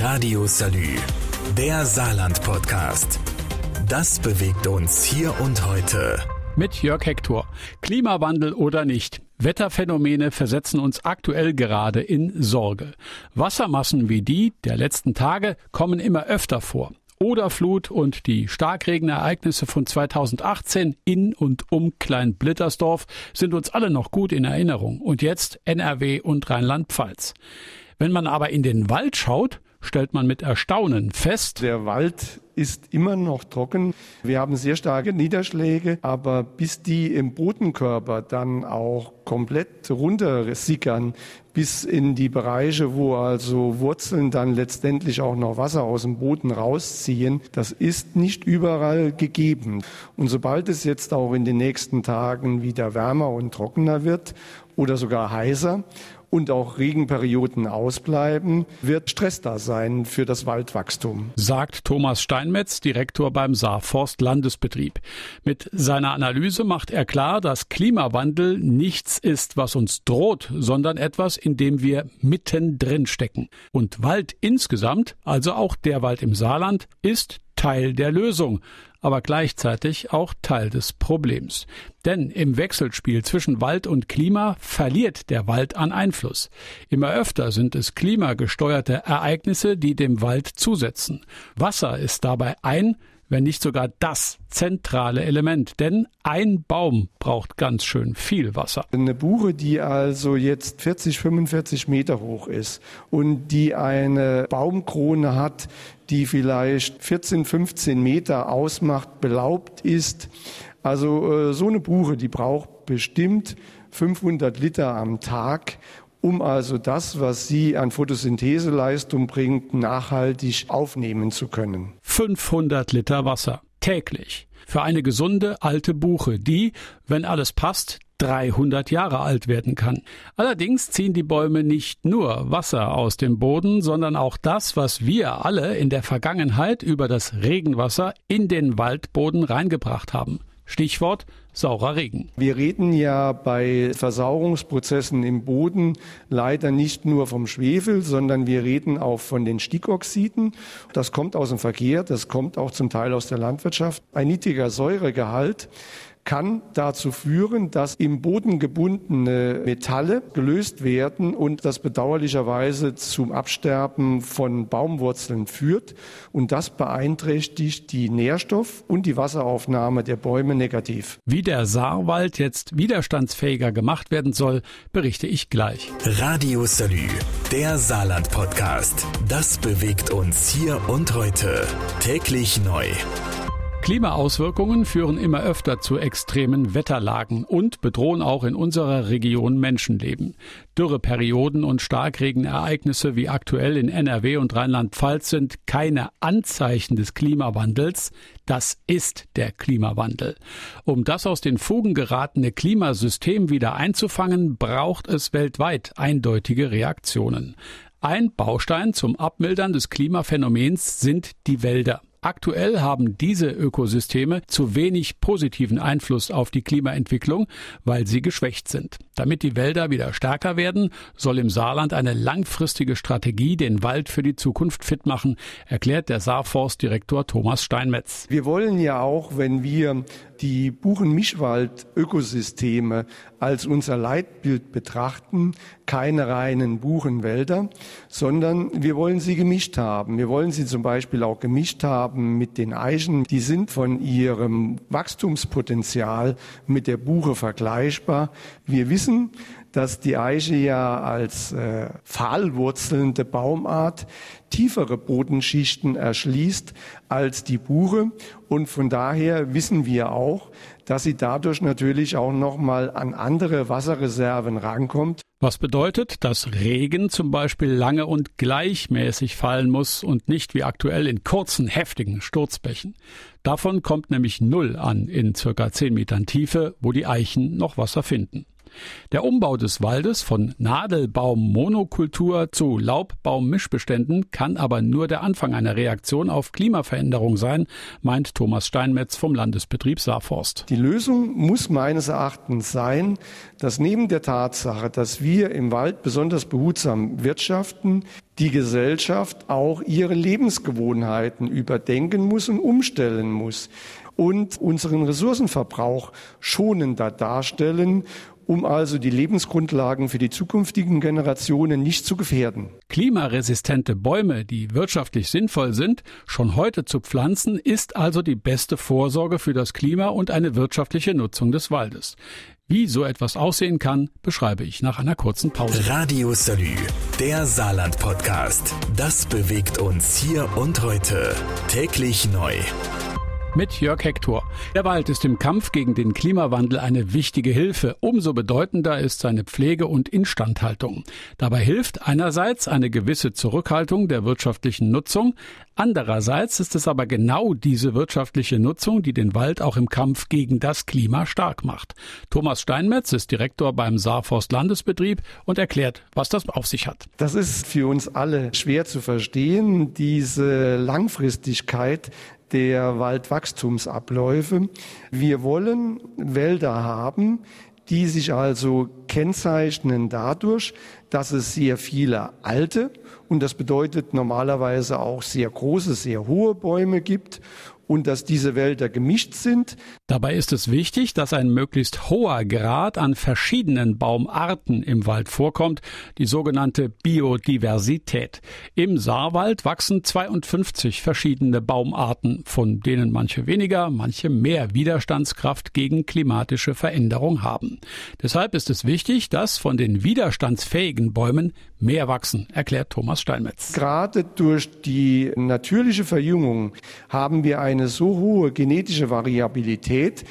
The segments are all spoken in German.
Radio Salü, der Saarland-Podcast. Das bewegt uns hier und heute. Mit Jörg Hector. Klimawandel oder nicht? Wetterphänomene versetzen uns aktuell gerade in Sorge. Wassermassen wie die der letzten Tage kommen immer öfter vor. Oderflut und die Starkregenereignisse von 2018 in und um Kleinblittersdorf sind uns alle noch gut in Erinnerung. Und jetzt NRW und Rheinland-Pfalz. Wenn man aber in den Wald schaut, stellt man mit Erstaunen fest, der Wald ist immer noch trocken. Wir haben sehr starke Niederschläge, aber bis die im Bodenkörper dann auch komplett runtersickern, bis in die Bereiche, wo also Wurzeln dann letztendlich auch noch Wasser aus dem Boden rausziehen, das ist nicht überall gegeben. Und sobald es jetzt auch in den nächsten Tagen wieder wärmer und trockener wird oder sogar heißer, und auch Regenperioden ausbleiben, wird Stress da sein für das Waldwachstum. Sagt Thomas Steinmetz, Direktor beim Saarforst Landesbetrieb. Mit seiner Analyse macht er klar, dass Klimawandel nichts ist, was uns droht, sondern etwas, in dem wir mittendrin stecken. Und Wald insgesamt, also auch der Wald im Saarland, ist Teil der Lösung, aber gleichzeitig auch Teil des Problems. Denn im Wechselspiel zwischen Wald und Klima verliert der Wald an Einfluss. Immer öfter sind es klimagesteuerte Ereignisse, die dem Wald zusetzen. Wasser ist dabei ein wenn nicht sogar das zentrale Element. Denn ein Baum braucht ganz schön viel Wasser. Eine Buche, die also jetzt 40, 45 Meter hoch ist und die eine Baumkrone hat, die vielleicht 14, 15 Meter ausmacht, belaubt ist. Also äh, so eine Buche, die braucht bestimmt 500 Liter am Tag um also das, was sie an Photosyntheseleistung bringt, nachhaltig aufnehmen zu können. 500 Liter Wasser täglich für eine gesunde alte Buche, die, wenn alles passt, 300 Jahre alt werden kann. Allerdings ziehen die Bäume nicht nur Wasser aus dem Boden, sondern auch das, was wir alle in der Vergangenheit über das Regenwasser in den Waldboden reingebracht haben. Stichwort saurer Regen. Wir reden ja bei Versauerungsprozessen im Boden leider nicht nur vom Schwefel, sondern wir reden auch von den Stickoxiden. Das kommt aus dem Verkehr, das kommt auch zum Teil aus der Landwirtschaft. Ein niedriger Säuregehalt kann dazu führen, dass im Boden gebundene Metalle gelöst werden und das bedauerlicherweise zum Absterben von Baumwurzeln führt. Und das beeinträchtigt die Nährstoff- und die Wasseraufnahme der Bäume negativ. Wie der Saarwald jetzt widerstandsfähiger gemacht werden soll, berichte ich gleich. Radio Salü, der Saarland-Podcast. Das bewegt uns hier und heute. Täglich neu. Klimaauswirkungen führen immer öfter zu extremen Wetterlagen und bedrohen auch in unserer Region Menschenleben. Dürreperioden und Starkregenereignisse wie aktuell in NRW und Rheinland-Pfalz sind keine Anzeichen des Klimawandels, das ist der Klimawandel. Um das aus den Fugen geratene Klimasystem wieder einzufangen, braucht es weltweit eindeutige Reaktionen. Ein Baustein zum Abmildern des Klimaphänomens sind die Wälder. Aktuell haben diese Ökosysteme zu wenig positiven Einfluss auf die Klimaentwicklung, weil sie geschwächt sind. Damit die Wälder wieder stärker werden, soll im Saarland eine langfristige Strategie den Wald für die Zukunft fit machen, erklärt der Saarforstdirektor Thomas Steinmetz. Wir wollen ja auch, wenn wir die Buchen-Mischwald-Ökosysteme als unser Leitbild betrachten, keine reinen Buchenwälder, sondern wir wollen sie gemischt haben. Wir wollen sie zum Beispiel auch gemischt haben mit den Eichen. Die sind von ihrem Wachstumspotenzial mit der Buche vergleichbar. Wir wissen, dass die Eiche ja als äh, fahlwurzelnde Baumart tiefere Bodenschichten erschließt als die Buche und von daher wissen wir auch, dass sie dadurch natürlich auch noch mal an andere Wasserreserven rankommt. Was bedeutet, dass Regen zum Beispiel lange und gleichmäßig fallen muss und nicht wie aktuell in kurzen, heftigen Sturzbächen. Davon kommt nämlich null an in circa zehn Metern Tiefe, wo die Eichen noch Wasser finden. Der Umbau des Waldes von Nadelbaum-Monokultur zu Laubbaum-Mischbeständen kann aber nur der Anfang einer Reaktion auf Klimaveränderung sein, meint Thomas Steinmetz vom Landesbetrieb Saarforst. Die Lösung muss meines Erachtens sein, dass neben der Tatsache, dass wir im Wald besonders behutsam wirtschaften, die Gesellschaft auch ihre Lebensgewohnheiten überdenken muss und umstellen muss und unseren Ressourcenverbrauch schonender darstellen um also die Lebensgrundlagen für die zukünftigen Generationen nicht zu gefährden. Klimaresistente Bäume, die wirtschaftlich sinnvoll sind, schon heute zu pflanzen, ist also die beste Vorsorge für das Klima und eine wirtschaftliche Nutzung des Waldes. Wie so etwas aussehen kann, beschreibe ich nach einer kurzen Pause. Radio Salü, der Saarland-Podcast. Das bewegt uns hier und heute. Täglich neu mit Jörg Hector. Der Wald ist im Kampf gegen den Klimawandel eine wichtige Hilfe. Umso bedeutender ist seine Pflege und Instandhaltung. Dabei hilft einerseits eine gewisse Zurückhaltung der wirtschaftlichen Nutzung, andererseits ist es aber genau diese wirtschaftliche Nutzung, die den Wald auch im Kampf gegen das Klima stark macht. Thomas Steinmetz ist Direktor beim Saarforst Landesbetrieb und erklärt, was das auf sich hat. Das ist für uns alle schwer zu verstehen, diese Langfristigkeit der Waldwachstumsabläufe. Wir wollen Wälder haben, die sich also kennzeichnen dadurch, dass es sehr viele alte und das bedeutet normalerweise auch sehr große, sehr hohe Bäume gibt und dass diese Wälder gemischt sind. Dabei ist es wichtig, dass ein möglichst hoher Grad an verschiedenen Baumarten im Wald vorkommt, die sogenannte Biodiversität. Im Saarwald wachsen 52 verschiedene Baumarten, von denen manche weniger, manche mehr Widerstandskraft gegen klimatische Veränderung haben. Deshalb ist es wichtig, dass von den widerstandsfähigen Bäumen mehr wachsen, erklärt Thomas Steinmetz. Gerade durch die natürliche Verjüngung haben wir eine so hohe genetische Variabilität,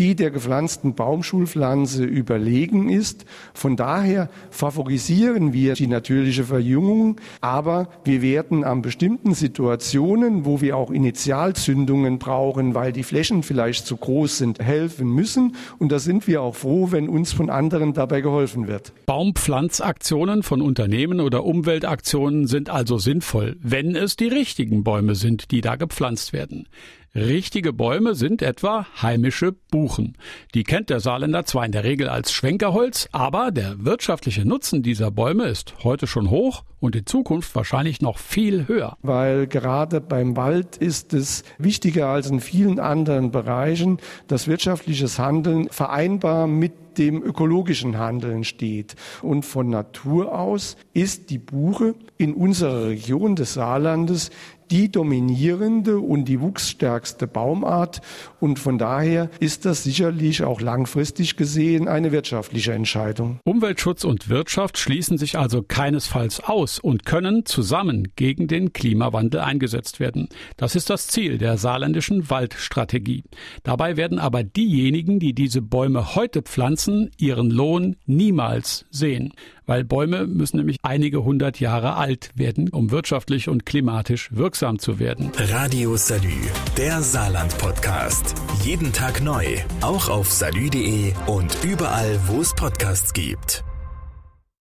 die der gepflanzten Baumschulpflanze überlegen ist. Von daher favorisieren wir die natürliche Verjüngung, aber wir werden an bestimmten Situationen, wo wir auch Initialzündungen brauchen, weil die Flächen vielleicht zu groß sind, helfen müssen. Und da sind wir auch froh, wenn uns von anderen dabei geholfen wird. Baumpflanzaktionen von Unternehmen oder Umweltaktionen sind also sinnvoll, wenn es die richtigen Bäume sind, die da gepflanzt werden. Richtige Bäume sind etwa heimische Buchen. Die kennt der Saarländer zwar in der Regel als Schwenkerholz, aber der wirtschaftliche Nutzen dieser Bäume ist heute schon hoch und in Zukunft wahrscheinlich noch viel höher. Weil gerade beim Wald ist es wichtiger als in vielen anderen Bereichen, dass wirtschaftliches Handeln vereinbar mit dem ökologischen Handeln steht. Und von Natur aus ist die Buche in unserer Region des Saarlandes die dominierende und die wuchsstärkste Baumart. Und von daher ist das sicherlich auch langfristig gesehen eine wirtschaftliche Entscheidung. Umweltschutz und Wirtschaft schließen sich also keinesfalls aus und können zusammen gegen den Klimawandel eingesetzt werden. Das ist das Ziel der saarländischen Waldstrategie. Dabei werden aber diejenigen, die diese Bäume heute pflanzen, ihren Lohn niemals sehen weil Bäume müssen nämlich einige hundert Jahre alt werden, um wirtschaftlich und klimatisch wirksam zu werden. Radio Salü, der Saarland-Podcast. Jeden Tag neu, auch auf salü.de und überall, wo es Podcasts gibt.